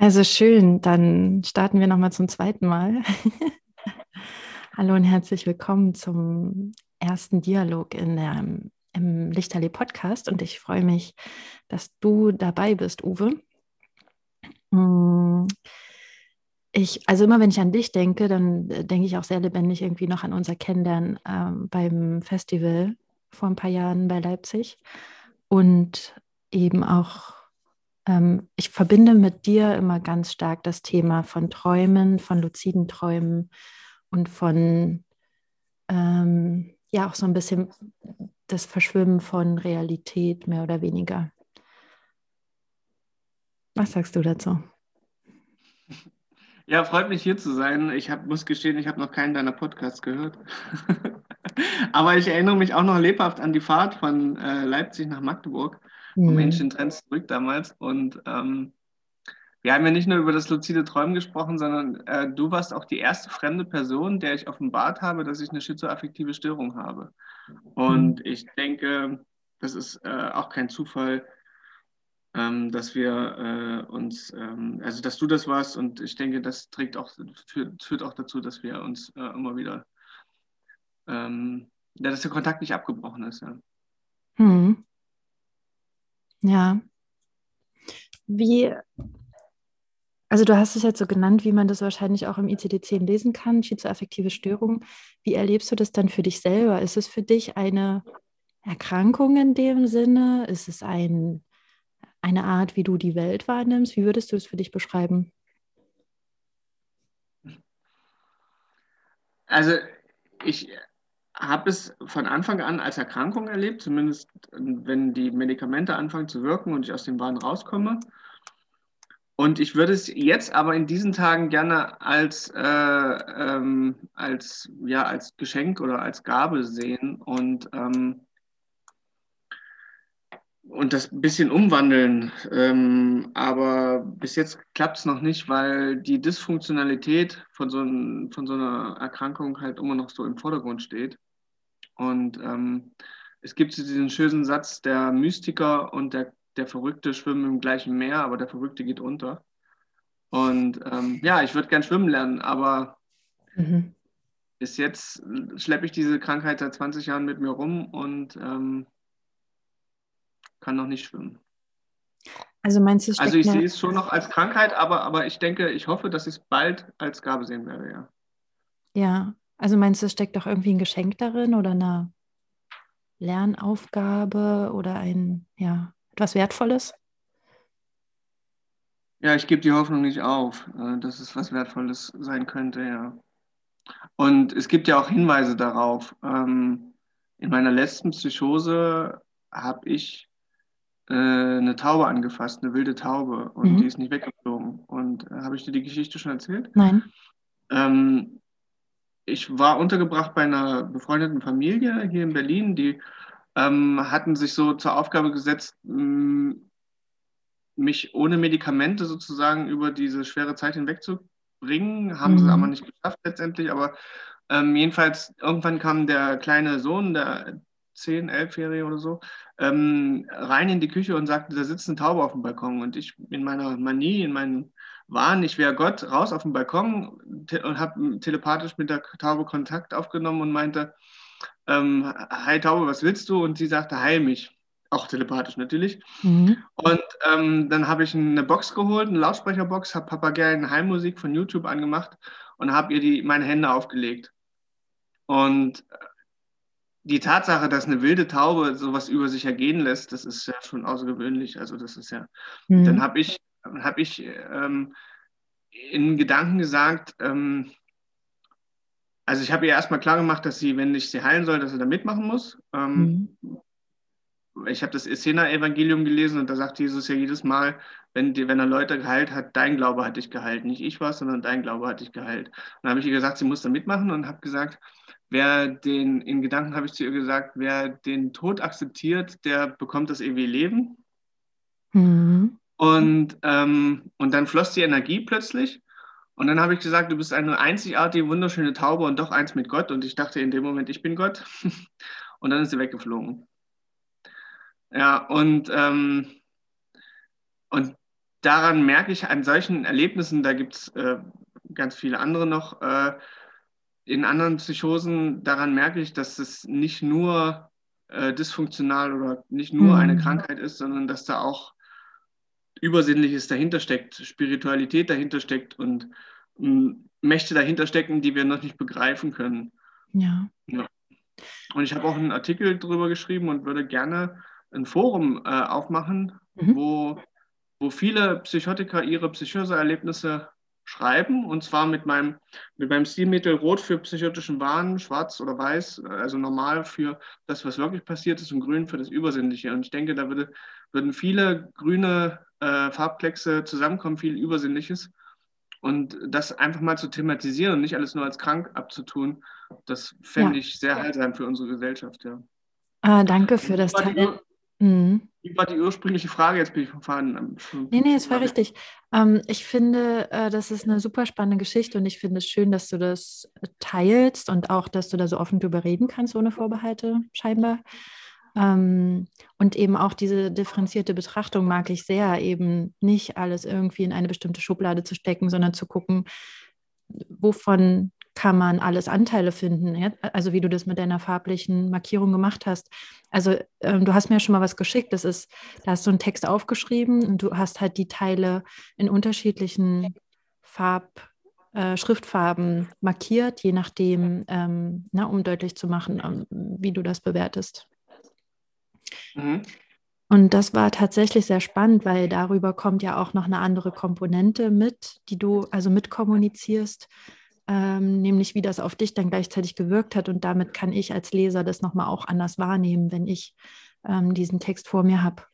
Also schön, dann starten wir nochmal zum zweiten Mal. Hallo und herzlich willkommen zum ersten Dialog in der, im Lichterlee Podcast und ich freue mich, dass du dabei bist, Uwe. Hm, ich, also immer wenn ich an dich denke, dann denke ich auch sehr lebendig irgendwie noch an unser Kennenlernen ähm, beim Festival vor ein paar Jahren bei Leipzig und eben auch ähm, ich verbinde mit dir immer ganz stark das Thema von Träumen, von luziden Träumen und von, ähm, ja, auch so ein bisschen das Verschwimmen von Realität, mehr oder weniger. Was sagst du dazu? Ja, freut mich hier zu sein. Ich hab, muss gestehen, ich habe noch keinen deiner Podcasts gehört. Aber ich erinnere mich auch noch lebhaft an die Fahrt von äh, Leipzig nach Magdeburg mhm. Ancient Trends zurück damals. Und ähm, wir haben ja nicht nur über das luzide Träumen gesprochen, sondern äh, du warst auch die erste fremde Person, der ich offenbart habe, dass ich eine schizoaffektive Störung habe. Und mhm. ich denke, das ist äh, auch kein Zufall, ähm, dass wir äh, uns, ähm, also dass du das warst und ich denke, das trägt auch, führt, führt auch dazu, dass wir uns äh, immer wieder, ähm, ja, dass der Kontakt nicht abgebrochen ist. Ja. Mhm. Ja. Wie, also du hast es jetzt so genannt, wie man das wahrscheinlich auch im ICD-10 lesen kann, schizoaffektive Störung. Wie erlebst du das dann für dich selber? Ist es für dich eine Erkrankung in dem Sinne? Ist es ein, eine Art, wie du die Welt wahrnimmst? Wie würdest du es für dich beschreiben? Also ich habe es von Anfang an als Erkrankung erlebt, zumindest wenn die Medikamente anfangen zu wirken und ich aus dem Wahn rauskomme. Und ich würde es jetzt aber in diesen Tagen gerne als, äh, ähm, als, ja, als Geschenk oder als Gabe sehen und, ähm, und das ein bisschen umwandeln. Ähm, aber bis jetzt klappt es noch nicht, weil die Dysfunktionalität von so, ein, von so einer Erkrankung halt immer noch so im Vordergrund steht. Und ähm, es gibt diesen schönen Satz, der Mystiker und der, der Verrückte schwimmen im gleichen Meer, aber der Verrückte geht unter. Und ähm, ja, ich würde gern schwimmen lernen, aber mhm. bis jetzt schleppe ich diese Krankheit seit 20 Jahren mit mir rum und ähm, kann noch nicht schwimmen. Also meinst du, Also ich sehe es schon noch als Krankheit, aber, aber ich denke, ich hoffe, dass ich es bald als Gabe sehen werde, ja. Ja, also meinst du, es steckt doch irgendwie ein Geschenk darin oder eine Lernaufgabe oder ein, ja, etwas Wertvolles? Ja, ich gebe die Hoffnung nicht auf, äh, dass es was Wertvolles sein könnte, ja. Und es gibt ja auch Hinweise darauf. Ähm, in meiner letzten Psychose habe ich äh, eine Taube angefasst, eine wilde Taube, und mhm. die ist nicht weggeflogen. Und äh, habe ich dir die Geschichte schon erzählt? Nein. Ähm, ich war untergebracht bei einer befreundeten Familie hier in Berlin, die ähm, hatten sich so zur Aufgabe gesetzt, mich ohne Medikamente sozusagen über diese schwere Zeit hinwegzubringen. Haben mhm. sie aber nicht geschafft letztendlich, aber ähm, jedenfalls irgendwann kam der kleine Sohn, der 10, 11-Jährige oder so, ähm, rein in die Küche und sagte, da sitzt eine Taube auf dem Balkon. Und ich in meiner Manie, in meinen Wahn, ich wäre Gott, raus auf dem Balkon und habe telepathisch mit der Taube Kontakt aufgenommen und meinte, ähm, Hi Taube, was willst du? Und sie sagte, heil mich. Auch telepathisch natürlich. Mhm. Und ähm, dann habe ich eine Box geholt, eine Lautsprecherbox, habe Papageien Heimmusik von YouTube angemacht und habe ihr die, meine Hände aufgelegt. Und die Tatsache, dass eine wilde Taube sowas über sich ergehen lässt, das ist ja schon außergewöhnlich. Also das ist ja, mhm. dann habe ich, hab ich ähm, in Gedanken gesagt, ähm, also ich habe ihr erstmal klar gemacht, dass sie, wenn ich sie heilen soll, dass sie da mitmachen muss. Ähm, mhm. Ich habe das Essener-Evangelium gelesen und da sagt Jesus ja jedes Mal, wenn, die, wenn er Leute geheilt hat, dein Glaube hat dich geheilt. Nicht ich war sondern dein Glaube hat dich geheilt. Und dann habe ich ihr gesagt, sie muss da mitmachen und habe gesagt, wer den, in Gedanken habe ich zu ihr gesagt, wer den Tod akzeptiert, der bekommt das ewige Leben. Mhm. Und, ähm, und dann floss die Energie plötzlich. Und dann habe ich gesagt, du bist eine einzigartige, wunderschöne Taube und doch eins mit Gott. Und ich dachte in dem Moment, ich bin Gott. und dann ist sie weggeflogen. Ja, und, ähm, und daran merke ich an solchen Erlebnissen, da gibt es äh, ganz viele andere noch, äh, in anderen Psychosen, daran merke ich, dass es nicht nur äh, dysfunktional oder nicht nur mhm. eine Krankheit ist, sondern dass da auch Übersinnliches dahinter steckt, Spiritualität dahinter steckt und ähm, Mächte dahinter stecken, die wir noch nicht begreifen können. Ja. ja. Und ich habe auch einen Artikel darüber geschrieben und würde gerne ein Forum äh, aufmachen, mhm. wo, wo viele Psychotiker ihre Psychoseerlebnisse schreiben und zwar mit meinem, mit meinem Stilmittel Rot für psychotischen Wahn, Schwarz oder Weiß, also normal für das, was wirklich passiert ist und Grün für das Übersinnliche. Und ich denke, da würde, würden viele grüne äh, Farbkleckse zusammenkommen, viel Übersinnliches. Und das einfach mal zu thematisieren und nicht alles nur als krank abzutun, das fände ja. ich sehr heilsam für unsere Gesellschaft, ja. Ah, danke für das Teilen. Mhm. Wie war die ursprüngliche Frage? Jetzt bin ich vom Faden. Nee, nee, es war richtig. Ähm, ich finde, äh, das ist eine super spannende Geschichte und ich finde es schön, dass du das teilst und auch, dass du da so offen drüber reden kannst, ohne Vorbehalte, scheinbar. Ähm, und eben auch diese differenzierte Betrachtung mag ich sehr, eben nicht alles irgendwie in eine bestimmte Schublade zu stecken, sondern zu gucken, wovon kann man alles Anteile finden. Ja? Also wie du das mit deiner farblichen Markierung gemacht hast. Also ähm, du hast mir ja schon mal was geschickt. Das ist, da hast du einen Text aufgeschrieben und du hast halt die Teile in unterschiedlichen Farb, äh, Schriftfarben markiert, je nachdem, ähm, na, um deutlich zu machen, ähm, wie du das bewertest. Mhm. Und das war tatsächlich sehr spannend, weil darüber kommt ja auch noch eine andere Komponente mit, die du also mitkommunizierst, ähm, nämlich wie das auf dich dann gleichzeitig gewirkt hat. Und damit kann ich als Leser das nochmal auch anders wahrnehmen, wenn ich ähm, diesen Text vor mir habe.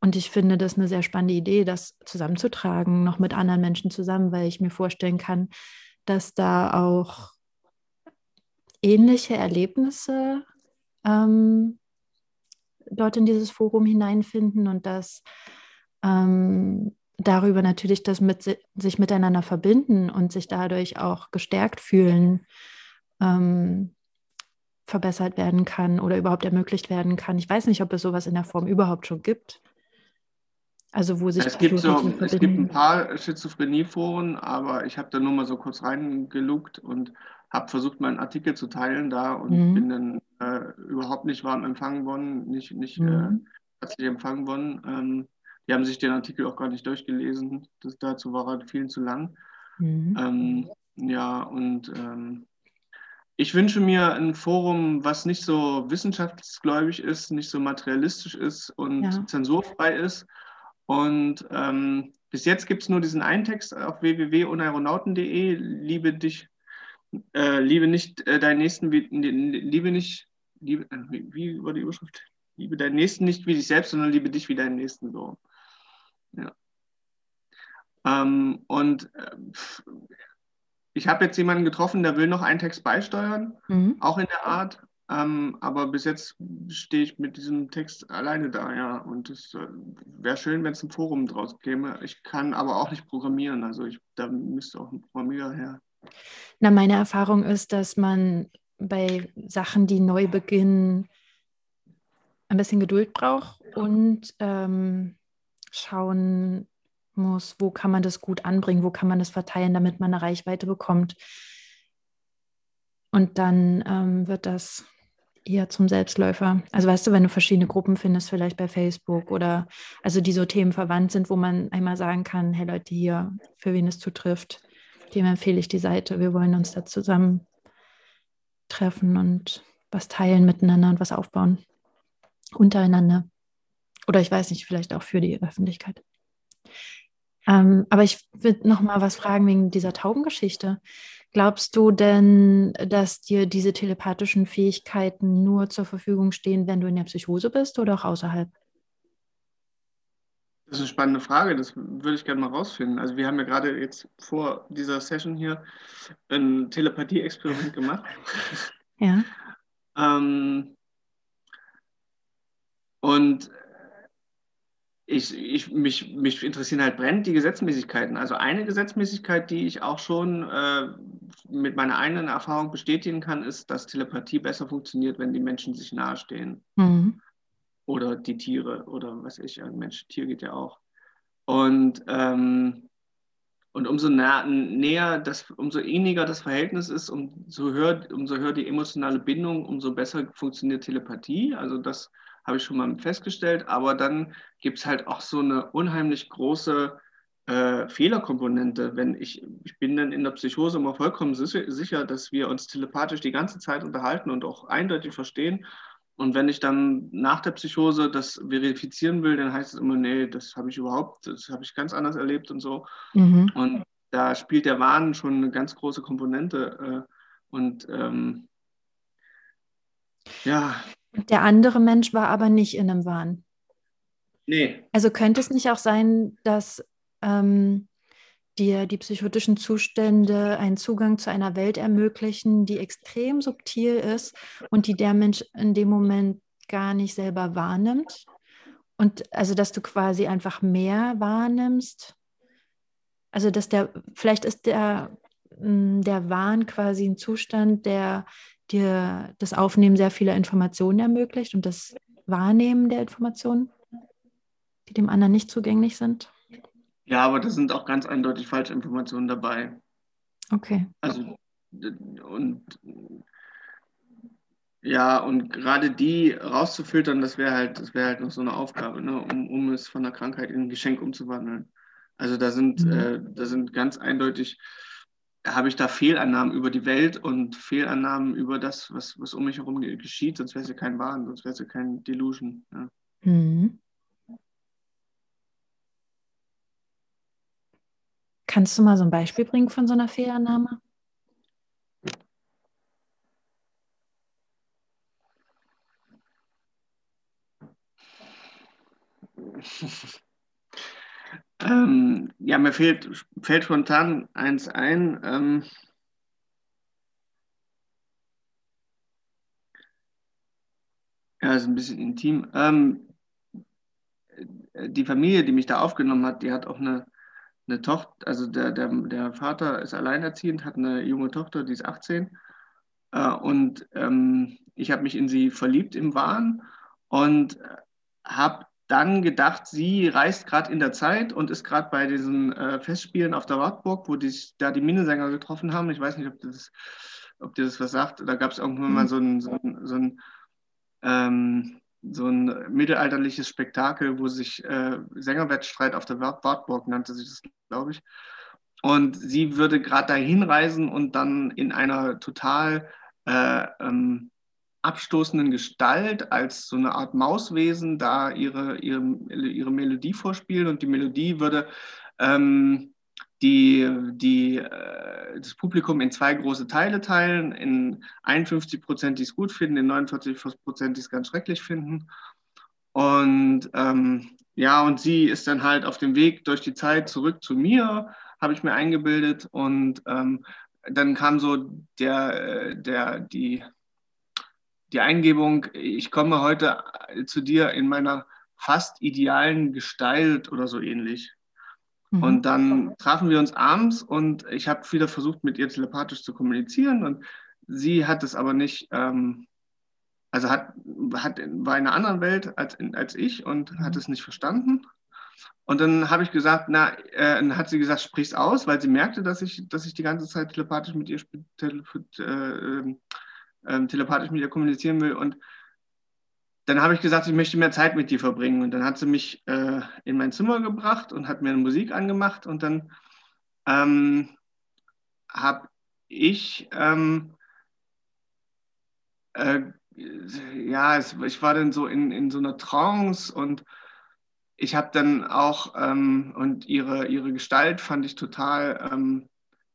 Und ich finde das eine sehr spannende Idee, das zusammenzutragen, noch mit anderen Menschen zusammen, weil ich mir vorstellen kann, dass da auch ähnliche Erlebnisse ähm, dort in dieses Forum hineinfinden und dass ähm, darüber natürlich das mit sich miteinander verbinden und sich dadurch auch gestärkt fühlen ähm, verbessert werden kann oder überhaupt ermöglicht werden kann. Ich weiß nicht, ob es sowas in der Form überhaupt schon gibt. Also wo sich es gibt, so, es gibt ein paar Schizophrenie-Foren, aber ich habe da nur mal so kurz reingelugt und habe versucht, meinen Artikel zu teilen da und mhm. bin dann äh, überhaupt nicht warm empfangen worden, nicht, nicht äh, mhm. äh, herzlich empfangen worden. Ähm, die haben sich den Artikel auch gar nicht durchgelesen. Das, dazu war er vielen zu lang. Mhm. Ähm, ja, und ähm, ich wünsche mir ein Forum, was nicht so wissenschaftsgläubig ist, nicht so materialistisch ist und ja. zensurfrei ist. Und ähm, bis jetzt gibt es nur diesen einen Text auf www.unaeronauten.de. Liebe dich, äh, liebe nicht äh, deinen Nächsten, wie, liebe nicht, liebe, äh, wie war die Überschrift? Liebe deinen Nächsten nicht wie dich selbst, sondern liebe dich wie deinen Nächsten so. Ja. Ähm, und äh, ich habe jetzt jemanden getroffen, der will noch einen Text beisteuern, mhm. auch in der Art. Ähm, aber bis jetzt stehe ich mit diesem Text alleine da, ja. Und es äh, wäre schön, wenn es ein Forum draus käme. Ich kann aber auch nicht programmieren. Also ich, da müsste auch ein Programmierer her. Na, meine Erfahrung ist, dass man bei Sachen, die neu beginnen, ein bisschen Geduld braucht und ähm, schauen muss, wo kann man das gut anbringen, wo kann man das verteilen, damit man eine Reichweite bekommt. Und dann ähm, wird das eher zum Selbstläufer. Also weißt du, wenn du verschiedene Gruppen findest, vielleicht bei Facebook oder also die so Themen verwandt sind, wo man einmal sagen kann, hey Leute, hier, für wen es zutrifft, dem empfehle ich die Seite. Wir wollen uns da zusammen treffen und was teilen miteinander und was aufbauen untereinander. Oder ich weiß nicht, vielleicht auch für die Öffentlichkeit. Ähm, aber ich würde noch mal was fragen wegen dieser Taubengeschichte. Glaubst du denn, dass dir diese telepathischen Fähigkeiten nur zur Verfügung stehen, wenn du in der Psychose bist oder auch außerhalb? Das ist eine spannende Frage, das würde ich gerne mal rausfinden. Also wir haben ja gerade jetzt vor dieser Session hier ein Telepathie-Experiment gemacht. Ja. ähm, und ich, ich, mich, mich interessieren halt brennend die Gesetzmäßigkeiten. Also eine Gesetzmäßigkeit, die ich auch schon äh, mit meiner eigenen Erfahrung bestätigen kann, ist, dass Telepathie besser funktioniert, wenn die Menschen sich nahestehen. Mhm. Oder die Tiere oder was ich, ein Mensch, Tier geht ja auch. Und, ähm, und umso näher, näher das, umso inniger das Verhältnis ist, umso höher, umso höher die emotionale Bindung, umso besser funktioniert Telepathie. Also das habe ich schon mal festgestellt. Aber dann gibt es halt auch so eine unheimlich große äh, Fehlerkomponente. Wenn ich, ich bin dann in der Psychose immer vollkommen sicher, dass wir uns telepathisch die ganze Zeit unterhalten und auch eindeutig verstehen. Und wenn ich dann nach der Psychose das verifizieren will, dann heißt es immer, nee, das habe ich überhaupt, das habe ich ganz anders erlebt und so. Mhm. Und da spielt der Wahn schon eine ganz große Komponente. Äh, und ähm, ja. Der andere Mensch war aber nicht in einem Wahn. Nee. Also könnte es nicht auch sein, dass ähm, dir die psychotischen Zustände einen Zugang zu einer Welt ermöglichen, die extrem subtil ist und die der Mensch in dem Moment gar nicht selber wahrnimmt. Und also, dass du quasi einfach mehr wahrnimmst. Also, dass der, vielleicht ist der, mm, der Wahn quasi ein Zustand, der dir das Aufnehmen sehr vieler Informationen ermöglicht und das Wahrnehmen der Informationen, die dem anderen nicht zugänglich sind. Ja, aber da sind auch ganz eindeutig falsche Informationen dabei. Okay. Also, und ja, und gerade die rauszufiltern, das wäre halt, das wäre halt noch so eine Aufgabe, ne, um, um es von der Krankheit in ein Geschenk umzuwandeln. Also da sind, mhm. äh, da sind ganz eindeutig, habe ich da Fehlannahmen über die Welt und Fehlannahmen über das, was, was um mich herum geschieht, sonst wäre es ja kein Wahn, sonst wäre es ja kein Delusion. Ja. Mhm. Kannst du mal so ein Beispiel bringen von so einer Fehlannahme? ähm, ja, mir fehlt, fällt spontan eins ein. Ähm, ja, ist ein bisschen intim. Ähm, die Familie, die mich da aufgenommen hat, die hat auch eine eine Tochter, also der, der, der Vater ist alleinerziehend, hat eine junge Tochter, die ist 18. Äh, und ähm, ich habe mich in sie verliebt im Wahn und habe dann gedacht, sie reist gerade in der Zeit und ist gerade bei diesen äh, Festspielen auf der Wartburg, wo die, da die Minnesänger getroffen haben. Ich weiß nicht, ob das, ob dir das was sagt. Da gab es irgendwann mhm. mal so ein, so ein, so ein ähm, so ein mittelalterliches Spektakel, wo sich äh, Sängerwettstreit auf der Wartburg nannte sich das, glaube ich. Und sie würde gerade dahin reisen und dann in einer total äh, ähm, abstoßenden Gestalt als so eine Art Mauswesen da ihre, ihre, ihre Melodie vorspielen und die Melodie würde ähm, die, die, äh, das Publikum in zwei große Teile teilen, in 51 Prozent, die es gut finden, in 49 Prozent, die es ganz schrecklich finden. Und ähm, ja, und sie ist dann halt auf dem Weg durch die Zeit zurück zu mir, habe ich mir eingebildet. Und ähm, dann kam so der, der, die, die Eingebung, ich komme heute zu dir in meiner fast idealen Gestalt oder so ähnlich. Mhm. Und dann trafen wir uns abends und ich habe wieder versucht, mit ihr telepathisch zu kommunizieren und sie hat es aber nicht, ähm, also hat, hat, war in einer anderen Welt als, als ich und mhm. hat es nicht verstanden. Und dann habe ich gesagt, na, äh, dann hat sie gesagt, sprich's aus, weil sie merkte, dass ich, dass ich die ganze Zeit telepathisch mit ihr tele, äh, äh, telepathisch mit ihr kommunizieren will. Und dann habe ich gesagt, ich möchte mehr Zeit mit dir verbringen. Und dann hat sie mich äh, in mein Zimmer gebracht und hat mir Musik angemacht. Und dann ähm, habe ich, ähm, äh, ja, es, ich war dann so in, in so einer Trance und ich habe dann auch, ähm, und ihre, ihre Gestalt fand ich total ähm,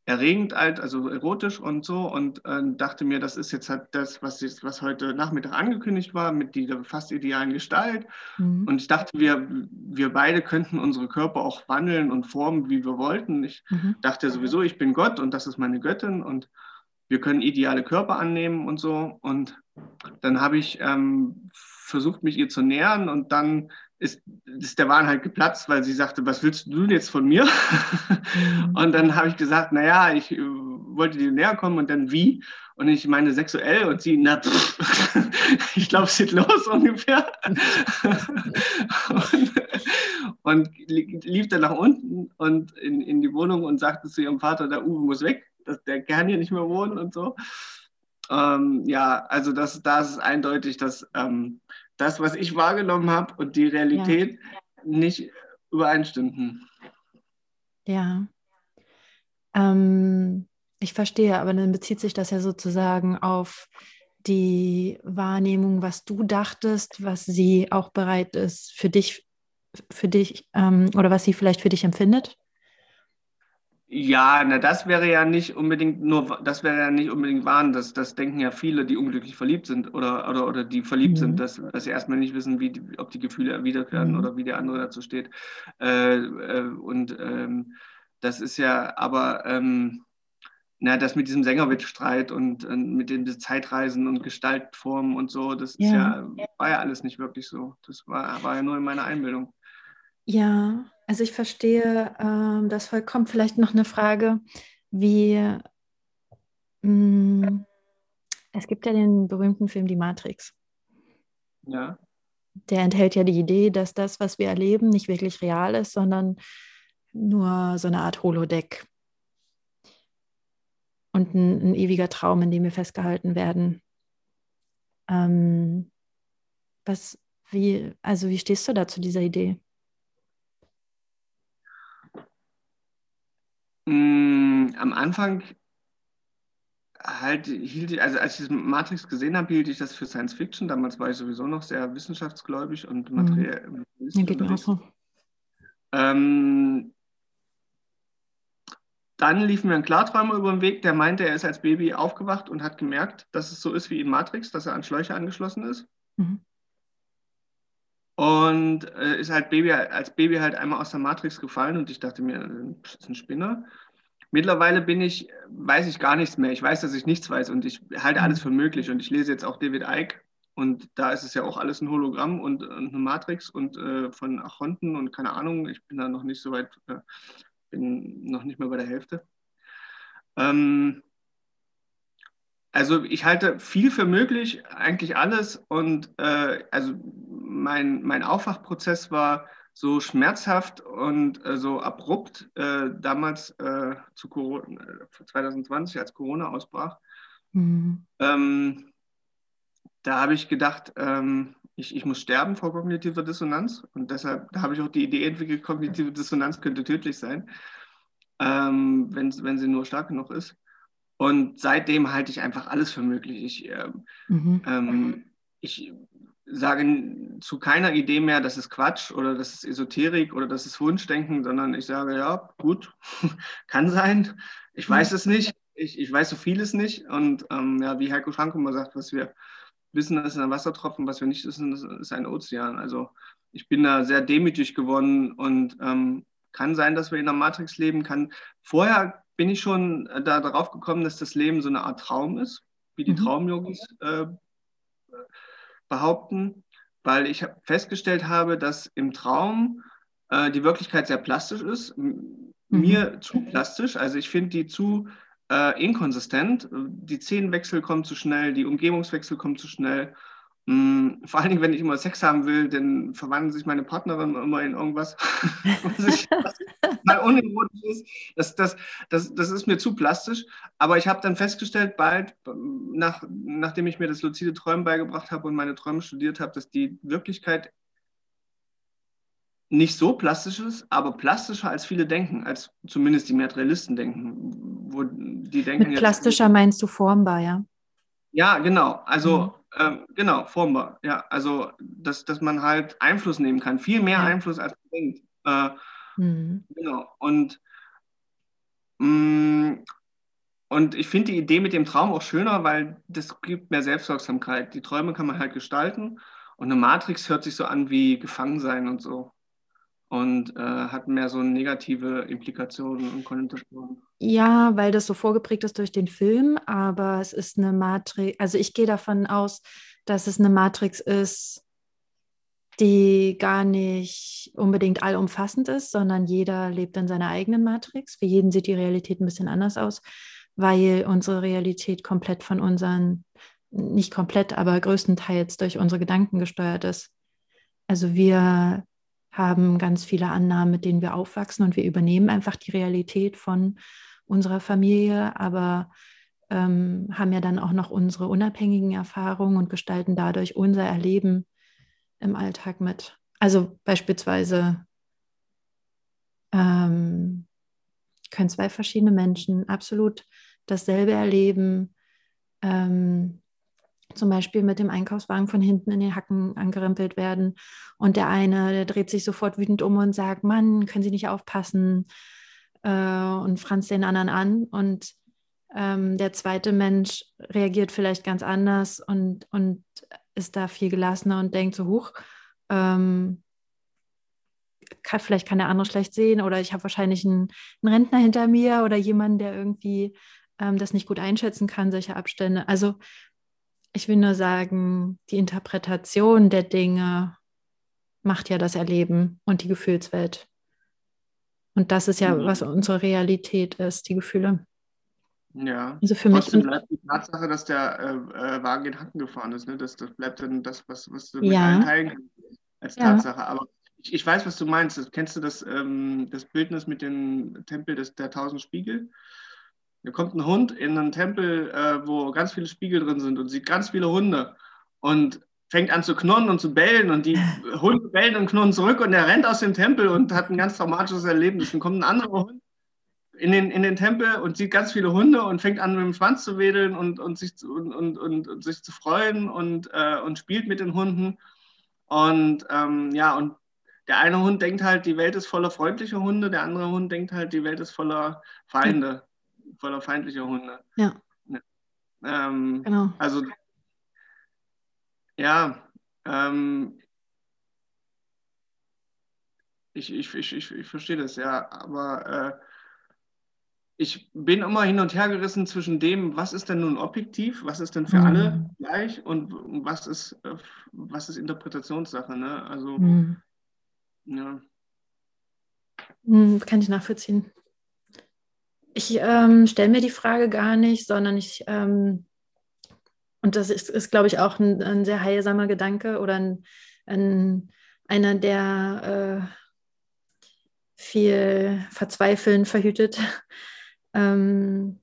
erregend alt, also erotisch und so und äh, dachte mir, das ist jetzt halt das, was, jetzt, was heute Nachmittag angekündigt war, mit dieser fast idealen Gestalt. Mhm. Und ich dachte, wir, wir beide könnten unsere Körper auch wandeln und formen, wie wir wollten. Ich mhm. dachte sowieso, ich bin Gott und das ist meine Göttin und wir können ideale Körper annehmen und so. Und dann habe ich ähm, versucht, mich ihr zu nähern und dann ist, ist der Wahn halt geplatzt, weil sie sagte, was willst du jetzt von mir? Mhm. und dann habe ich gesagt, naja, ich äh, wollte dir näher kommen und dann wie? Und ich meine sexuell und sie, na, pff, ich glaube, es geht los ungefähr. und, und, lief dann nach unten und in, in die Wohnung und sagte zu ihrem Vater, der Uwe muss weg, dass der kann hier nicht mehr wohnen und so. Ähm, ja, also das, das ist eindeutig, dass ähm, das, was ich wahrgenommen habe und die Realität ja. nicht übereinstimmten. Ja. Ähm, ich verstehe, aber dann bezieht sich das ja sozusagen auf die Wahrnehmung, was du dachtest, was sie auch bereit ist für dich, für dich ähm, oder was sie vielleicht für dich empfindet? Ja, na, das wäre ja nicht unbedingt nur, das wäre ja nicht unbedingt wahr. Das, das denken ja viele, die unglücklich verliebt sind oder, oder, oder die verliebt mhm. sind, dass, dass sie erstmal nicht wissen, wie die, ob die Gefühle erwidert werden mhm. oder wie der andere dazu steht. Äh, äh, und ähm, das ist ja aber, ähm, na, das mit diesem Sängerwettstreit und, und mit den Zeitreisen und Gestaltformen und so, das ja. ja, war ja alles nicht wirklich so. Das war, war ja nur in meiner Einbildung. Ja, also ich verstehe ähm, das vollkommen. Vielleicht noch eine Frage, wie mh, mm, es gibt ja den berühmten Film Die Matrix. Ja. Der enthält ja die Idee, dass das, was wir erleben, nicht wirklich real ist, sondern nur so eine Art Holodeck und ein, ein ewiger Traum, in dem wir festgehalten werden. Ähm, was, wie, also wie stehst du da zu dieser Idee? Am Anfang halt hielt ich, also als ich Matrix gesehen habe, hielt ich das für Science Fiction. Damals war ich sowieso noch sehr wissenschaftsgläubig und mhm. materiell. Mhm. Ja, geht mir auch so. Ähm, dann lief mir ein Klarträumer über den Weg, der meinte, er ist als Baby aufgewacht und hat gemerkt, dass es so ist wie in Matrix, dass er an Schläuche angeschlossen ist. Mhm. Und äh, ist halt Baby, als Baby halt einmal aus der Matrix gefallen und ich dachte mir, das ist ein Spinner. Mittlerweile bin ich, weiß ich gar nichts mehr. Ich weiß, dass ich nichts weiß und ich halte alles für möglich. Und ich lese jetzt auch David Icke und da ist es ja auch alles ein Hologramm und, und eine Matrix und äh, von Achonten und keine Ahnung. Ich bin da noch nicht so weit, äh, bin noch nicht mehr bei der Hälfte. Ähm, also ich halte viel für möglich, eigentlich alles. Und äh, also mein, mein Aufwachprozess war so schmerzhaft und äh, so abrupt äh, damals äh, zu Corona, 2020, als Corona ausbrach. Mhm. Ähm, da habe ich gedacht, ähm, ich, ich muss sterben vor kognitiver Dissonanz und deshalb habe ich auch die Idee entwickelt, kognitive Dissonanz könnte tödlich sein, ähm, wenn, wenn sie nur stark genug ist. Und seitdem halte ich einfach alles für möglich. Ich, äh, mhm. ähm, ich sage zu keiner Idee mehr, das ist Quatsch oder das ist Esoterik oder das ist Wunschdenken, sondern ich sage, ja, gut, kann sein. Ich weiß es nicht. Ich, ich weiß so vieles nicht. Und ähm, ja, wie Heiko Schank immer sagt, was wir wissen, das ist ein Wassertropfen, was wir nicht wissen, das ist ein Ozean. Also ich bin da sehr demütig geworden und ähm, kann sein, dass wir in der Matrix leben. Kann vorher bin ich schon äh, da darauf gekommen, dass das Leben so eine Art Traum ist, wie die mhm. Traumyogis äh, behaupten, weil ich festgestellt habe, dass im Traum äh, die Wirklichkeit sehr plastisch ist, mhm. mir zu plastisch. Also ich finde die zu äh, inkonsistent. Die Zehenwechsel kommen zu schnell, die Umgebungswechsel kommen zu schnell. Mm, vor allen Dingen, wenn ich immer Sex haben will, dann verwandeln sich meine Partnerin immer in irgendwas, was, ich, was mal unerotisch ist. Das, das, das, das ist mir zu plastisch. Aber ich habe dann festgestellt, bald, nach, nachdem ich mir das luzide Träumen beigebracht habe und meine Träume studiert habe, dass die Wirklichkeit nicht so plastisch ist, aber plastischer als viele denken, als zumindest die Materialisten denken. Wo die denken Mit plastischer jetzt, meinst du formbar, ja? Ja, genau. Also mhm. ähm, genau, formbar. Ja, also dass, dass man halt Einfluss nehmen kann, viel mehr ja. Einfluss als man denkt. Äh, mhm. Genau. Und mh, mm, und ich finde die Idee mit dem Traum auch schöner, weil das gibt mehr Selbstwirksamkeit. Die Träume kann man halt gestalten und eine Matrix hört sich so an wie Gefangensein und so und äh, hat mehr so negative Implikationen und Konnotationen. Ja, weil das so vorgeprägt ist durch den Film, aber es ist eine Matrix, also ich gehe davon aus, dass es eine Matrix ist, die gar nicht unbedingt allumfassend ist, sondern jeder lebt in seiner eigenen Matrix. Für jeden sieht die Realität ein bisschen anders aus. weil unsere Realität komplett von unseren, nicht komplett, aber größtenteils durch unsere Gedanken gesteuert ist. Also wir haben ganz viele Annahmen, mit denen wir aufwachsen und wir übernehmen einfach die Realität von unserer Familie, aber ähm, haben ja dann auch noch unsere unabhängigen Erfahrungen und gestalten dadurch unser Erleben im Alltag mit. Also beispielsweise ähm, können zwei verschiedene Menschen absolut dasselbe erleben, ähm, zum Beispiel mit dem Einkaufswagen von hinten in den Hacken angerempelt werden. Und der eine, der dreht sich sofort wütend um und sagt, Mann, können Sie nicht aufpassen? Äh, und franzt den anderen an. Und ähm, der zweite Mensch reagiert vielleicht ganz anders und, und ist da viel gelassener und denkt so, hoch, ähm, kann, vielleicht kann der andere schlecht sehen oder ich habe wahrscheinlich einen, einen, Rentner hinter mir oder jemanden, der irgendwie ähm, das nicht gut einschätzen kann, solche Abstände. Also ich will nur sagen, die Interpretation der Dinge macht ja das Erleben und die Gefühlswelt. Und das ist ja, mhm. was unsere Realität ist, die Gefühle. Ja, also für Trotzdem mich bleibt die Tatsache, dass der äh, äh, Wagen in Hacken gefahren ist. Ne? Das, das bleibt dann das, was, was du mit ja. allen teilen kannst als ja. Tatsache. Aber ich, ich, weiß, was du meinst. Kennst du das, ähm, das Bildnis mit dem Tempel des, der tausend Spiegel? Da kommt ein Hund in einen Tempel, äh, wo ganz viele Spiegel drin sind und sieht ganz viele Hunde und fängt an zu knurren und zu bellen und die Hunde bellen und knurren zurück und er rennt aus dem Tempel und hat ein ganz traumatisches Erlebnis. Dann kommt ein anderer Hund in den, in den Tempel und sieht ganz viele Hunde und fängt an mit dem Schwanz zu wedeln und, und, sich, zu, und, und, und, und sich zu freuen und, äh, und spielt mit den Hunden. Und ähm, ja, und der eine Hund denkt halt, die Welt ist voller freundlicher Hunde, der andere Hund denkt halt, die Welt ist voller Feinde, voller feindlicher Hunde. Ja. Ähm, genau. Also, ja, ähm, ich, ich, ich, ich, ich verstehe das, ja, aber äh, ich bin immer hin und her gerissen zwischen dem, was ist denn nun objektiv, was ist denn für mhm. alle gleich und was ist, äh, was ist Interpretationssache. Ne? Also, mhm. ja. Mhm, kann ich nachvollziehen. Ich ähm, stelle mir die Frage gar nicht, sondern ich, ähm, und das ist, ist glaube ich, auch ein, ein, sehr heilsamer Gedanke oder ein, ein einer, der äh, viel Verzweifeln verhütet ähm,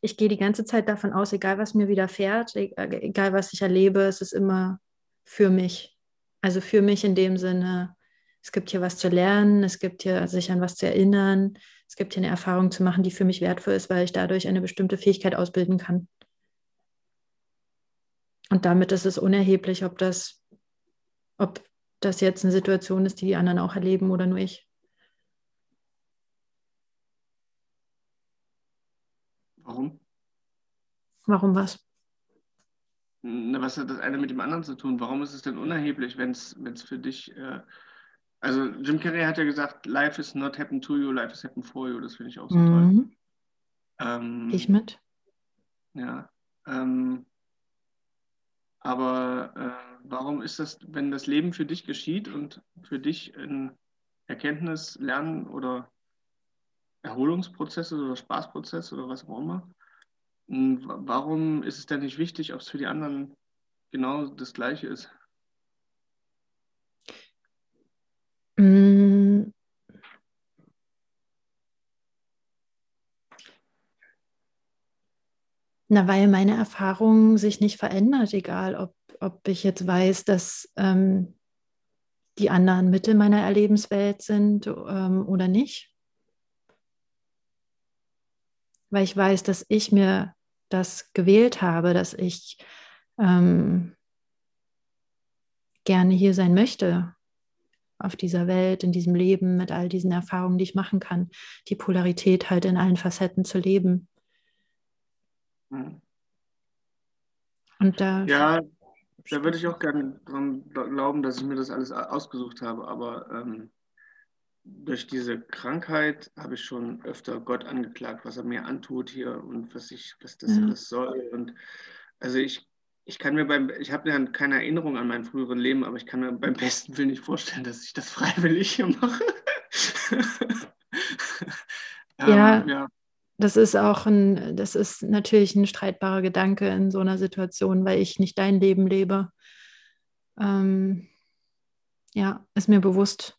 ich gehe die ganze Zeit davon aus, egal was mir widerfährt, e-, egal was ich erlebe, es ist immer für mich. Also für mich in dem Sinne, es gibt hier was zu lernen, es gibt hier sich an was zu erinnern, es gibt hier eine Erfahrung zu machen, die für mich wertvoll ist, weil ich dadurch eine bestimmte Fähigkeit ausbilden kann. Und damit ist es unerheblich, ob das, ob das jetzt eine Situation ist, die die anderen auch erleben oder nur ich. Warum? Warum was? Na, was hat das eine mit dem anderen zu tun? Warum ist es denn unerheblich, wenn es für dich. Äh, also, Jim Carrey hat ja gesagt: Life is not happen to you, life is happen for you. Das finde ich auch so mhm. toll. Ähm, ich mit. Ja. Ähm, aber äh, warum ist das, wenn das Leben für dich geschieht und für dich ein Erkenntnis, Lernen oder Erholungsprozess oder Spaßprozess oder was auch immer. Und warum ist es denn nicht wichtig, ob es für die anderen genau das Gleiche ist? Mm. Na, weil meine Erfahrung sich nicht verändert, egal ob, ob ich jetzt weiß, dass ähm, die anderen Mittel meiner Erlebenswelt sind ähm, oder nicht weil ich weiß, dass ich mir das gewählt habe, dass ich ähm, gerne hier sein möchte auf dieser Welt, in diesem Leben, mit all diesen Erfahrungen, die ich machen kann, die Polarität halt in allen Facetten zu leben. Und da. Ja, da würde ich auch gerne dran glauben, dass ich mir das alles ausgesucht habe, aber ähm, durch diese Krankheit habe ich schon öfter Gott angeklagt, was er mir antut hier und was ich, was das ja. alles soll. Und also ich, ich kann mir beim, ich habe ja keine Erinnerung an mein früheren Leben, aber ich kann mir beim besten Willen nicht vorstellen, dass ich das freiwillig hier mache. ja, ähm, ja. das ist auch ein, das ist natürlich ein streitbarer Gedanke in so einer Situation, weil ich nicht dein Leben lebe. Ähm, ja, ist mir bewusst.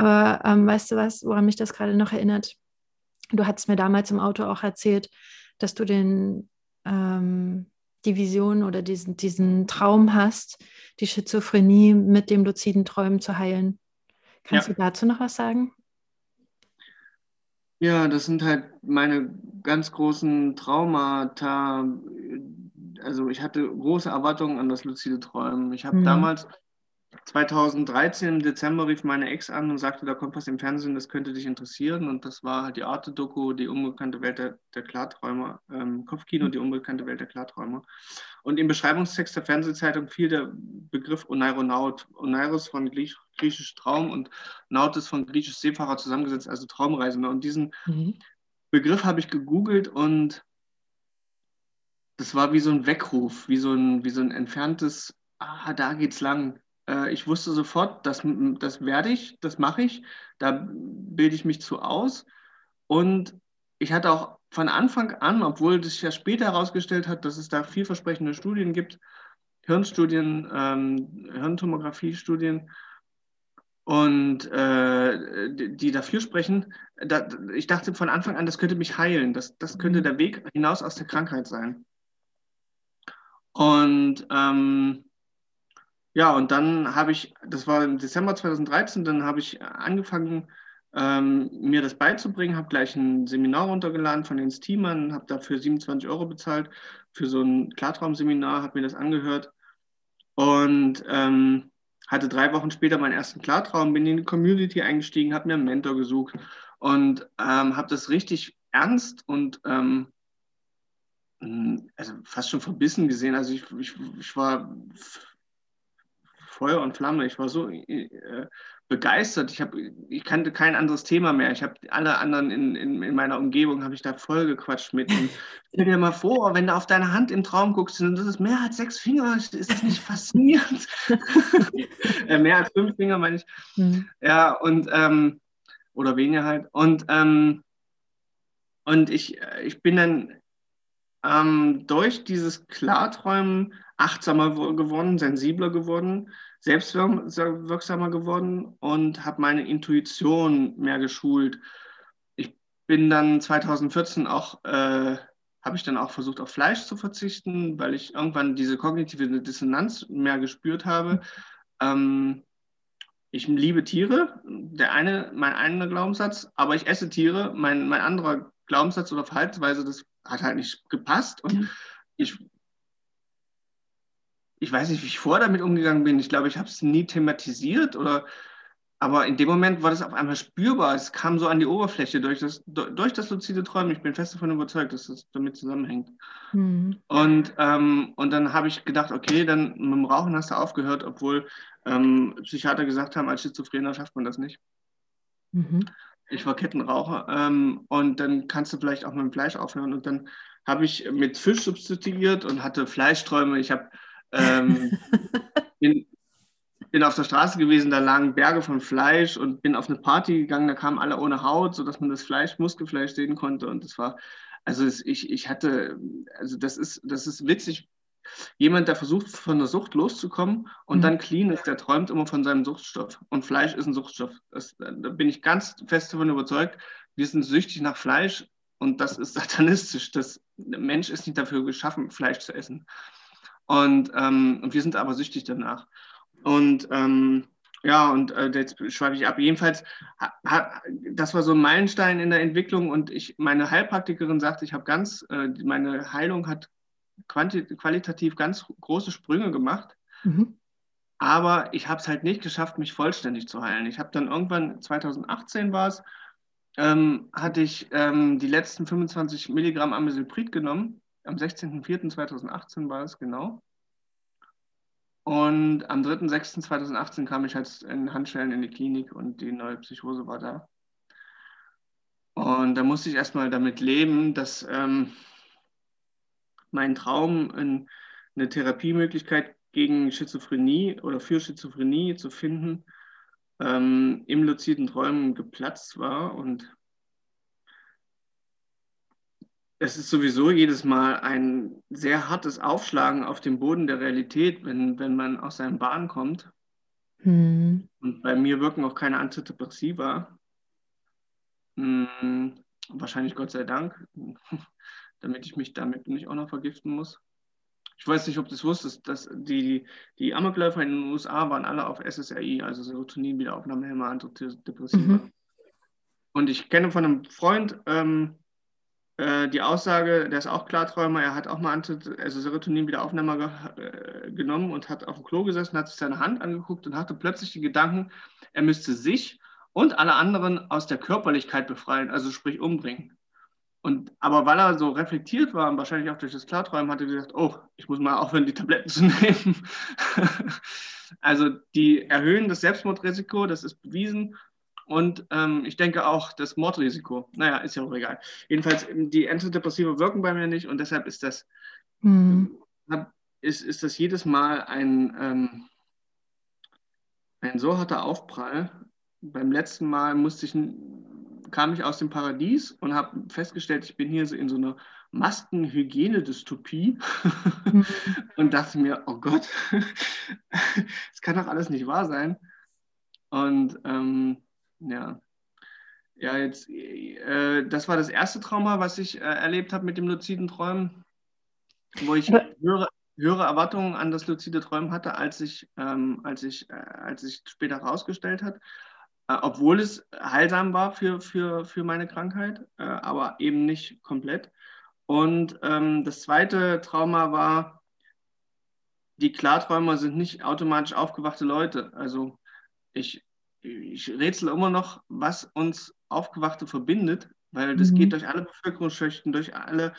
Aber ähm, weißt du was, woran mich das gerade noch erinnert? Du hattest mir damals im Auto auch erzählt, dass du den, ähm, die Vision oder diesen, diesen Traum hast, die Schizophrenie mit dem luziden Träumen zu heilen. Kannst ja. du dazu noch was sagen? Ja, das sind halt meine ganz großen Traumata. Also ich hatte große Erwartungen an das luzide Träumen. Ich habe mhm. damals 2013 im Dezember rief meine Ex an und sagte, da kommt was im Fernsehen, das könnte dich interessieren. Und das war halt die Arte-Doku, die unbekannte Welt der, der Klarträumer, ähm, Kopfkino, die unbekannte Welt der Klarträumer. Und im Beschreibungstext der Fernsehzeitung fiel der Begriff Oneironaut. Oneiros von Griech, griechisch Traum und Nautis von griechisch Seefahrer zusammengesetzt, also Traumreisender. Und diesen mhm. Begriff habe ich gegoogelt und das war wie so ein Weckruf, wie so ein, wie so ein entferntes, ah, da geht's lang ich wusste sofort, das, das werde ich, das mache ich, da bilde ich mich zu aus. Und ich hatte auch von Anfang an, obwohl sich ja später herausgestellt hat, dass es da vielversprechende Studien gibt, Hirnstudien, ähm, Hirntomographie-Studien, und äh, die, die, dafür sprechen, da, ich dachte von Anfang an, das könnte mich heilen, das, das könnte mhm. der Weg hinaus aus der Krankheit sein. Und ähm, ja, und dann habe ich, das war im Dezember 2013, dann habe ich angefangen, ähm, mir das beizubringen, habe gleich ein Seminar runtergeladen von den Steamern, habe dafür 27 Euro bezahlt für so ein Klartraum-Seminar, habe mir das angehört und ähm, hatte drei Wochen später meinen ersten Klartraum, bin in die Community eingestiegen, habe mir einen Mentor gesucht und ähm, habe das richtig ernst und ähm, also fast schon verbissen gesehen. Also ich, ich, ich war Feuer und Flamme. Ich war so äh, begeistert. Ich, hab, ich kannte kein anderes Thema mehr. Ich habe alle anderen in, in, in meiner Umgebung habe ich da voll gequatscht mit. Und stell dir mal vor, wenn du auf deine Hand im Traum guckst und das ist mehr als sechs Finger, ist das nicht faszinierend? äh, mehr als fünf Finger meine ich. Mhm. Ja, und ähm, oder weniger halt. Und, ähm, und ich, ich bin dann ähm, durch dieses Klarträumen achtsamer geworden, sensibler geworden, selbstwirksamer geworden und habe meine Intuition mehr geschult. Ich bin dann 2014 auch, äh, habe ich dann auch versucht, auf Fleisch zu verzichten, weil ich irgendwann diese kognitive Dissonanz mehr gespürt habe. Ähm, ich liebe Tiere, der eine, mein einer Glaubenssatz, aber ich esse Tiere, mein, mein anderer Glaubenssatz oder Verhaltensweise, das hat halt nicht gepasst und ich ich weiß nicht, wie ich vorher damit umgegangen bin. Ich glaube, ich habe es nie thematisiert oder aber in dem Moment war das auf einmal spürbar. Es kam so an die Oberfläche durch das, durch das luzide Träumen. Ich bin fest davon überzeugt, dass das damit zusammenhängt. Mhm. Und, ähm, und dann habe ich gedacht, okay, dann mit dem Rauchen hast du aufgehört, obwohl ähm, Psychiater gesagt haben, als Schizophrener schafft man das nicht. Mhm. Ich war Kettenraucher ähm, und dann kannst du vielleicht auch mit dem Fleisch aufhören. Und dann habe ich mit Fisch substituiert und hatte Fleischträume. Ich habe ähm, bin, bin auf der Straße gewesen, da lagen Berge von Fleisch und bin auf eine Party gegangen, da kamen alle ohne Haut, sodass man das Fleisch, Muskelfleisch sehen konnte. Und das war, also ich, ich hatte, also das ist, das ist witzig. Jemand, der versucht, von der Sucht loszukommen und mhm. dann clean ist, der träumt immer von seinem Suchtstoff. Und Fleisch ist ein Suchtstoff. Das, da bin ich ganz fest davon überzeugt. Wir sind süchtig nach Fleisch und das ist satanistisch. Das, der Mensch ist nicht dafür geschaffen, Fleisch zu essen. Und, ähm, und wir sind aber süchtig danach. Und ähm, ja, und äh, jetzt schreibe ich ab. Jedenfalls, ha, das war so ein Meilenstein in der Entwicklung und ich, meine Heilpraktikerin sagte, ich habe ganz, äh, meine Heilung hat qualitativ ganz große Sprünge gemacht. Mhm. Aber ich habe es halt nicht geschafft, mich vollständig zu heilen. Ich habe dann irgendwann, 2018 war es, ähm, hatte ich ähm, die letzten 25 Milligramm Amesylprid genommen am 16.04.2018 war es genau. Und am 3.06.2018 kam ich halt in Handschellen in die Klinik und die neue Psychose war da. Und da musste ich erstmal damit leben, dass ähm, mein Traum, in, eine Therapiemöglichkeit gegen Schizophrenie oder für Schizophrenie zu finden, ähm, im luziden Träumen geplatzt war. Und es ist sowieso jedes Mal ein sehr hartes Aufschlagen auf dem Boden der Realität, wenn, wenn man aus seinem Bahn kommt. Hm. Und bei mir wirken auch keine Antidepressiva. Hm, wahrscheinlich Gott sei Dank, damit ich mich damit nicht auch noch vergiften muss. Ich weiß nicht, ob du es wusstest, dass die, die Amokläufer in den USA waren alle auf SSRI, also Serotonin-Wiederaufnahmehemmer, Antidepressiva. Mhm. Und ich kenne von einem Freund, ähm, äh, die Aussage, der ist auch Klarträumer, er hat auch mal also Serotonin wieder Aufnahme ge äh, genommen und hat auf dem Klo gesessen, hat sich seine Hand angeguckt und hatte plötzlich die Gedanken, er müsste sich und alle anderen aus der Körperlichkeit befreien, also sprich umbringen. Und, aber weil er so reflektiert war und wahrscheinlich auch durch das Klarträumen, hat er gesagt, oh, ich muss mal aufhören, die Tabletten zu nehmen. also die erhöhen das Selbstmordrisiko, das ist bewiesen. Und ähm, ich denke auch das Mordrisiko. Naja, ist ja auch egal. Jedenfalls, ähm, die Antidepressiva wirken bei mir nicht und deshalb ist das, mhm. ist, ist das jedes Mal ein, ähm, ein so harter Aufprall. Beim letzten Mal musste ich, kam ich aus dem Paradies und habe festgestellt, ich bin hier so in so einer Maskenhygienedystopie mhm. und dachte mir, oh Gott, das kann doch alles nicht wahr sein. Und ähm, ja. Ja, jetzt, äh, das war das erste Trauma, was ich äh, erlebt habe mit dem luziden Träumen, wo ich höhere, höhere Erwartungen an das luzide Träumen hatte, als ich, ähm, als ich, äh, als sich später herausgestellt hat. Äh, obwohl es heilsam war für, für, für meine Krankheit, äh, aber eben nicht komplett. Und ähm, das zweite Trauma war, die Klarträumer sind nicht automatisch aufgewachte Leute. Also ich ich rätsel immer noch, was uns Aufgewachte verbindet, weil das mhm. geht durch alle Bevölkerungsschichten, durch alle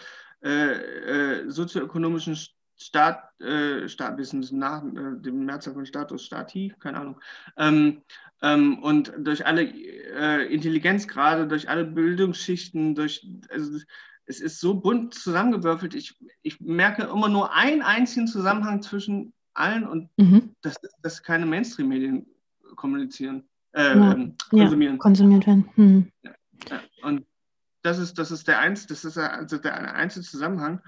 äh, äh, sozioökonomischen Staat, äh, Staat, wissen nach äh, dem Mehrzahl von Status, Stati, keine Ahnung, ähm, ähm, und durch alle äh, Intelligenzgrade, durch alle Bildungsschichten, durch, also es ist so bunt zusammengewürfelt. Ich, ich merke immer nur einen einzigen Zusammenhang zwischen allen und mhm. das dass keine Mainstream-Medien kommunizieren äh, ja. Konsumieren. Ja, konsumiert werden. Hm. Und das ist, das ist der eins, das ist der, also der einzige Zusammenhang.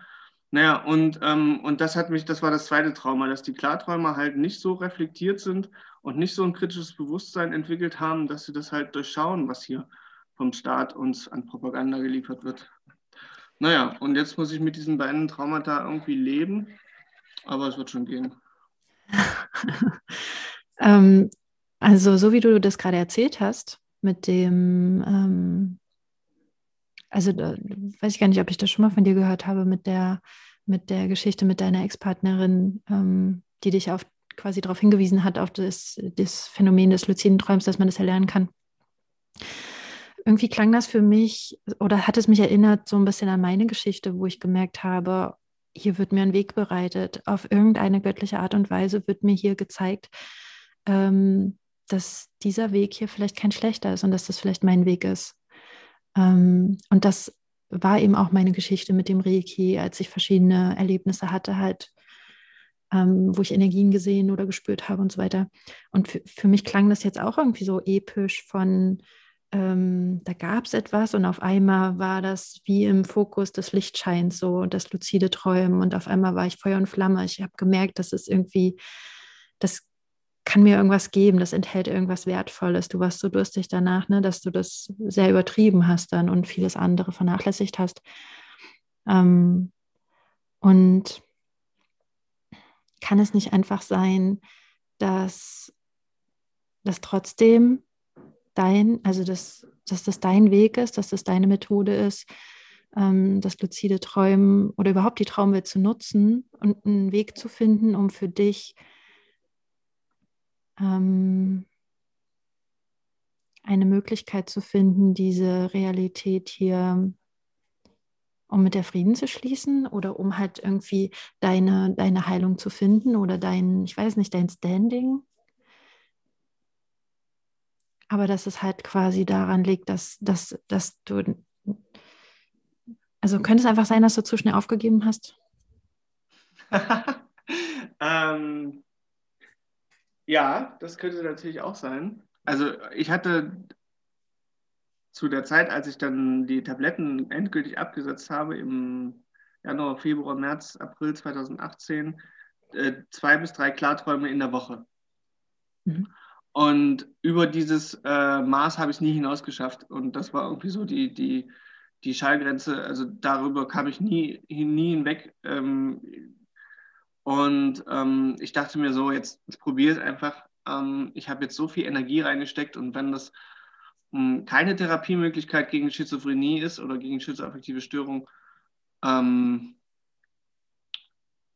Naja, und, ähm, und das hat mich, das war das zweite Trauma, dass die Klarträumer halt nicht so reflektiert sind und nicht so ein kritisches Bewusstsein entwickelt haben, dass sie das halt durchschauen, was hier vom Staat uns an Propaganda geliefert wird. Naja, und jetzt muss ich mit diesen beiden Traumata irgendwie leben, aber es wird schon gehen. ähm, also, so wie du das gerade erzählt hast, mit dem, ähm, also da, weiß ich gar nicht, ob ich das schon mal von dir gehört habe, mit der, mit der Geschichte mit deiner Ex-Partnerin, ähm, die dich auf quasi darauf hingewiesen hat, auf das, das Phänomen des luziden Träums, dass man das erlernen kann. Irgendwie klang das für mich oder hat es mich erinnert so ein bisschen an meine Geschichte, wo ich gemerkt habe, hier wird mir ein Weg bereitet. Auf irgendeine göttliche Art und Weise wird mir hier gezeigt, ähm, dass dieser Weg hier vielleicht kein schlechter ist und dass das vielleicht mein Weg ist. Ähm, und das war eben auch meine Geschichte mit dem Reiki, als ich verschiedene Erlebnisse hatte, halt, ähm, wo ich Energien gesehen oder gespürt habe und so weiter. Und für, mich klang das jetzt auch irgendwie so episch von, ähm, da gab es etwas und auf einmal war das wie im Fokus des Lichtscheins, so das luzide Träumen und auf einmal war ich Feuer und Flamme. Ich habe gemerkt, dass es irgendwie, das kann mir irgendwas geben, das enthält irgendwas Wertvolles. Du warst so durstig danach, ne, dass du das sehr übertrieben hast dann und vieles andere vernachlässigt hast. Ähm, und kann es nicht einfach sein, dass das trotzdem dein, also dass, dass das dein Weg ist, dass das deine Methode ist, ähm, das luzide Träumen oder überhaupt die Traumwelt zu nutzen und einen Weg zu finden, um für dich ähm, eine Möglichkeit zu finden, diese Realität hier, um mit der Frieden zu schließen oder um halt irgendwie deine, deine Heilung zu finden oder dein, ich weiß nicht, dein Standing. Aber dass es halt quasi daran liegt, dass, dass, dass du, also könnte es einfach sein, dass du zu schnell aufgegeben hast? ähm, ja, das könnte natürlich auch sein. Also ich hatte, zu der Zeit, als ich dann die Tabletten endgültig abgesetzt habe, im Januar, Februar, März, April 2018, äh, zwei bis drei Klarträume in der Woche. Mhm. Und über dieses äh, Maß habe ich es nie hinausgeschafft. Und das war irgendwie so die, die, die Schallgrenze. Also darüber kam ich nie, nie hinweg. Ähm, und ähm, ich dachte mir so, jetzt, jetzt probiere es einfach. Ähm, ich habe jetzt so viel Energie reingesteckt und wenn das hm, keine Therapiemöglichkeit gegen Schizophrenie ist oder gegen schizoaffektive Störung, ähm,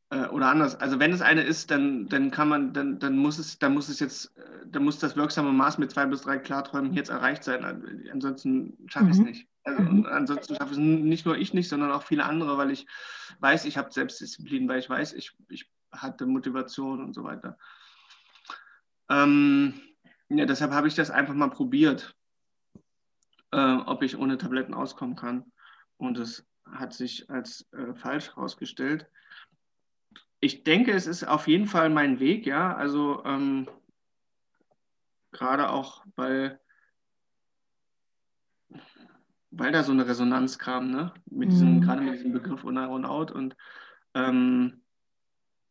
äh, oder anders. Also wenn es eine ist, dann, dann kann man, dann, dann muss es, dann muss es jetzt, äh, dann muss das wirksame Maß mit zwei bis drei Klarträumen jetzt erreicht sein. Ansonsten schaffe ich es mhm. nicht. Also, mhm. ansonsten schaffe es nicht nur ich nicht, sondern auch viele andere, weil ich weiß, ich habe Selbstdisziplin, weil ich weiß, ich, ich hatte Motivation und so weiter. Ähm, ja, deshalb habe ich das einfach mal probiert, äh, ob ich ohne Tabletten auskommen kann. Und es hat sich als äh, falsch herausgestellt ich denke, es ist auf jeden Fall mein Weg, ja. Also ähm, gerade auch, weil, weil da so eine Resonanz kam, ne? Mit diesem, mhm. gerade mit diesem Begriff Unaronaut und ähm,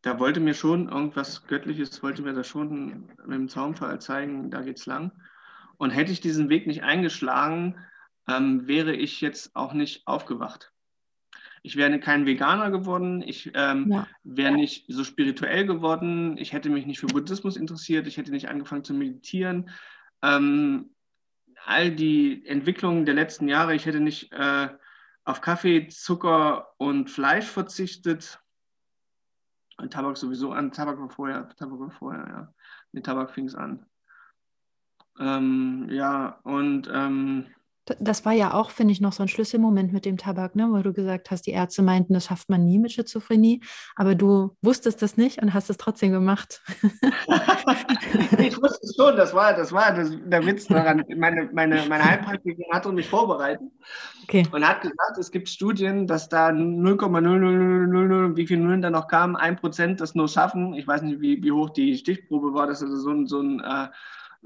da wollte mir schon irgendwas Göttliches, wollte mir das schon mit dem Zaunpfahl zeigen, da geht's lang. Und hätte ich diesen Weg nicht eingeschlagen, ähm, wäre ich jetzt auch nicht aufgewacht ich wäre kein Veganer geworden, ich ähm, ja. wäre nicht so spirituell geworden, ich hätte mich nicht für Buddhismus interessiert, ich hätte nicht angefangen zu meditieren. Ähm, all die Entwicklungen der letzten Jahre, ich hätte nicht äh, auf Kaffee, Zucker und Fleisch verzichtet. Und Tabak sowieso an, Tabak war vorher, Tabak war vorher, ja. Mit Tabak fing es an. Ähm, ja, und ähm, das war ja auch, finde ich, noch so ein Schlüsselmoment mit dem Tabak, ne? wo du gesagt hast, die Ärzte meinten, das schafft man nie mit Schizophrenie, aber du wusstest das nicht und hast es trotzdem gemacht. ich wusste es schon, das war, das war das, der Witz daran. Meine, meine, meine Heilpraktikerin hat mich vorbereitet okay. und hat gesagt, es gibt Studien, dass da 0,0000, wie viele Nullen da noch kamen, ein Prozent das nur schaffen. Ich weiß nicht, wie, wie hoch die Stichprobe war, das ist also so ein, so ein äh,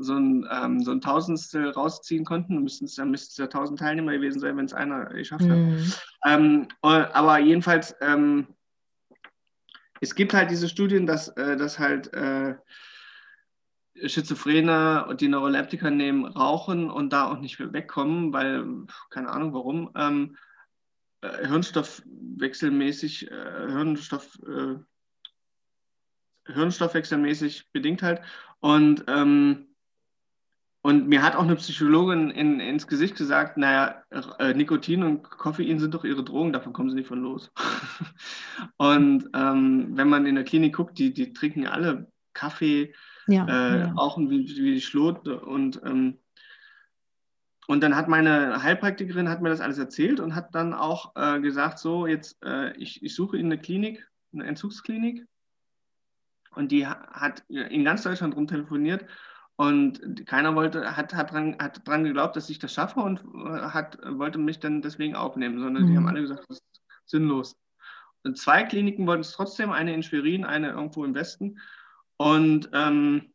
so ein, ähm, so ein Tausendstel rausziehen konnten. Müssten es, dann müsste es ja tausend Teilnehmer gewesen sein, wenn es einer geschafft hat. Mhm. Ähm, äh, aber jedenfalls, ähm, es gibt halt diese Studien, dass, äh, dass halt äh, Schizophrene und die Neuroleptiker nehmen, rauchen und da auch nicht mehr wegkommen, weil, keine Ahnung warum, ähm, äh, Hirnstoffwechselmäßig, äh, Hirnstoff, äh, Hirnstoffwechselmäßig bedingt halt. Und ähm, und mir hat auch eine Psychologin in, ins Gesicht gesagt, naja, äh, Nikotin und Koffein sind doch ihre Drogen, davon kommen sie nicht von los. und ähm, wenn man in der Klinik guckt, die, die trinken alle Kaffee, ja, äh, ja. rauchen wie, wie die Schlot und ähm, und dann hat meine Heilpraktikerin hat mir das alles erzählt und hat dann auch äh, gesagt, so jetzt äh, ich, ich suche in eine Klinik, eine Entzugsklinik und die hat in ganz Deutschland rum telefoniert und keiner wollte, hat, hat, dran, hat dran geglaubt, dass ich das schaffe und äh, hat, wollte mich dann deswegen aufnehmen, sondern mhm. die haben alle gesagt, das ist sinnlos. Und zwei Kliniken wollten es trotzdem, eine in Schwerin, eine irgendwo im Westen. Und ähm,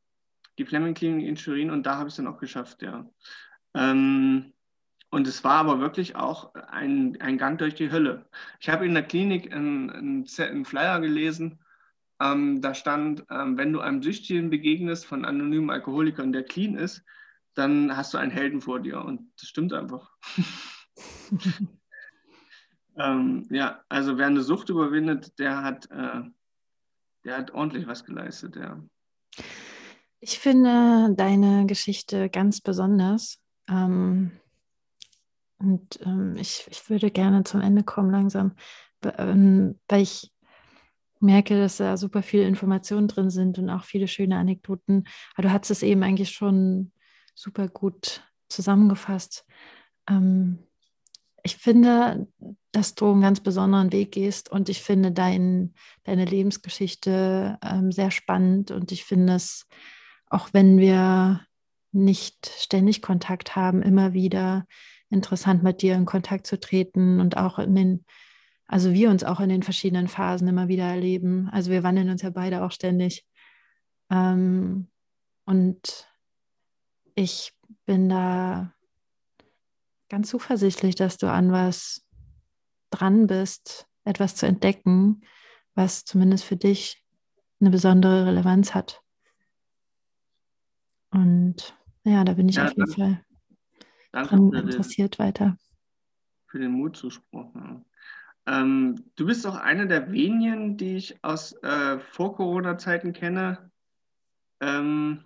die Fleming-Klinik in Schwerin und da habe ich es dann auch geschafft, ja. Ähm, und es war aber wirklich auch ein, ein Gang durch die Hölle. Ich habe in der Klinik einen, einen Flyer gelesen, ähm, da stand, ähm, wenn du einem Süchtigen begegnest von anonymen Alkoholikern, der clean ist, dann hast du einen Helden vor dir. Und das stimmt einfach. ähm, ja, also wer eine Sucht überwindet, der hat, äh, der hat ordentlich was geleistet, ja. Ich finde deine Geschichte ganz besonders. Ähm, und ähm, ich, ich würde gerne zum Ende kommen langsam, ähm, weil ich merke, dass da super viele Informationen drin sind und auch viele schöne Anekdoten. Aber du hast es eben eigentlich schon super gut zusammengefasst. Ähm, ich finde, dass du einen ganz besonderen Weg gehst und ich finde dein, deine Lebensgeschichte ähm, sehr spannend und ich finde es, auch wenn wir nicht ständig Kontakt haben, immer wieder interessant mit dir in Kontakt zu treten und auch in den also wir uns auch in den verschiedenen Phasen immer wieder erleben. Also wir wandeln uns ja beide auch ständig. Ähm, und ich bin da ganz zuversichtlich, dass du an was dran bist, etwas zu entdecken, was zumindest für dich eine besondere Relevanz hat. Und ja, da bin ich ja, auf jeden danke. Fall danke dran interessiert weiter. Für den Mutzuspruch. Ähm, du bist auch eine der wenigen, die ich aus äh, Vor-Corona-Zeiten kenne, ähm,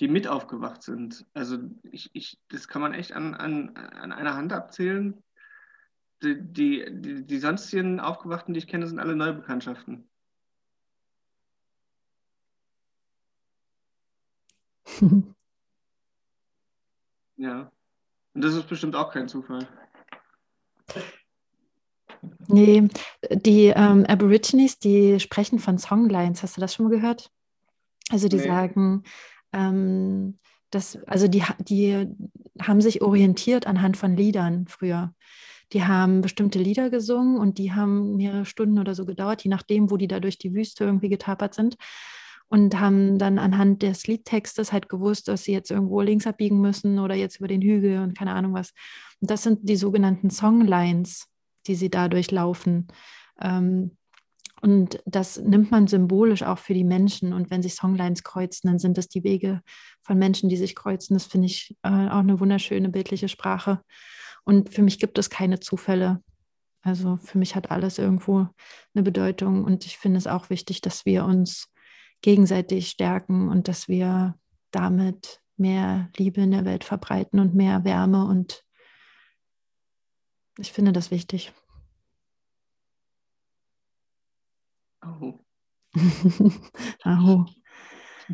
die mit aufgewacht sind. Also ich, ich, das kann man echt an, an, an einer Hand abzählen. Die, die, die, die sonstigen Aufgewachten, die ich kenne, sind alle neue Bekanntschaften. ja. Und das ist bestimmt auch kein Zufall. Nee, die ähm, Aborigines, die sprechen von Songlines. Hast du das schon mal gehört? Also die nee. sagen, ähm, dass, also die, die haben sich orientiert anhand von Liedern früher. Die haben bestimmte Lieder gesungen und die haben mehrere Stunden oder so gedauert, je nachdem, wo die da durch die Wüste irgendwie getapert sind. Und haben dann anhand des Liedtextes halt gewusst, dass sie jetzt irgendwo links abbiegen müssen oder jetzt über den Hügel und keine Ahnung was. Und das sind die sogenannten Songlines die sie dadurch laufen. Ähm, und das nimmt man symbolisch auch für die Menschen. Und wenn sich Songlines kreuzen, dann sind das die Wege von Menschen, die sich kreuzen. Das finde ich äh, auch eine wunderschöne bildliche Sprache. Und für mich gibt es keine Zufälle. Also für mich hat alles irgendwo eine Bedeutung. Und ich finde es auch wichtig, dass wir uns gegenseitig stärken und dass wir damit mehr Liebe in der Welt verbreiten und mehr Wärme und ich finde das wichtig. Aho. Aho.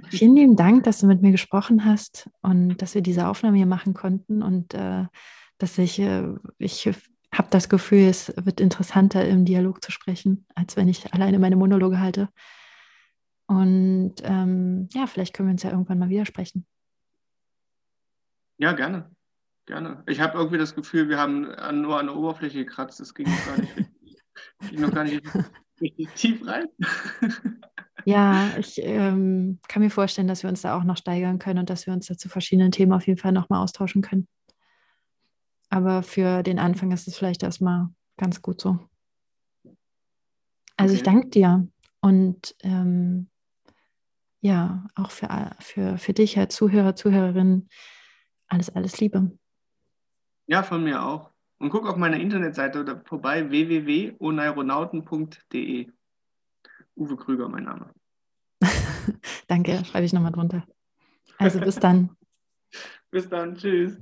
Vielen lieben Dank, dass du mit mir gesprochen hast und dass wir diese Aufnahme hier machen konnten und äh, dass ich, äh, ich habe das Gefühl, es wird interessanter im Dialog zu sprechen, als wenn ich alleine meine Monologe halte. Und ähm, ja, vielleicht können wir uns ja irgendwann mal wieder sprechen. Ja, gerne. Gerne. Ich habe irgendwie das Gefühl, wir haben nur an der Oberfläche gekratzt. Das ging noch gar nicht, ging noch gar nicht richtig tief rein. Ja, ich ähm, kann mir vorstellen, dass wir uns da auch noch steigern können und dass wir uns da zu verschiedenen Themen auf jeden Fall nochmal austauschen können. Aber für den Anfang ist es vielleicht erstmal ganz gut so. Also okay. ich danke dir und ähm, ja, auch für, für, für dich als Zuhörer, Zuhörerin, alles, alles Liebe. Ja, von mir auch. Und guck auf meiner Internetseite vorbei, www.oneironauten.de. Uwe Krüger, mein Name. Danke, schreibe ich nochmal drunter. Also bis dann. bis dann, tschüss.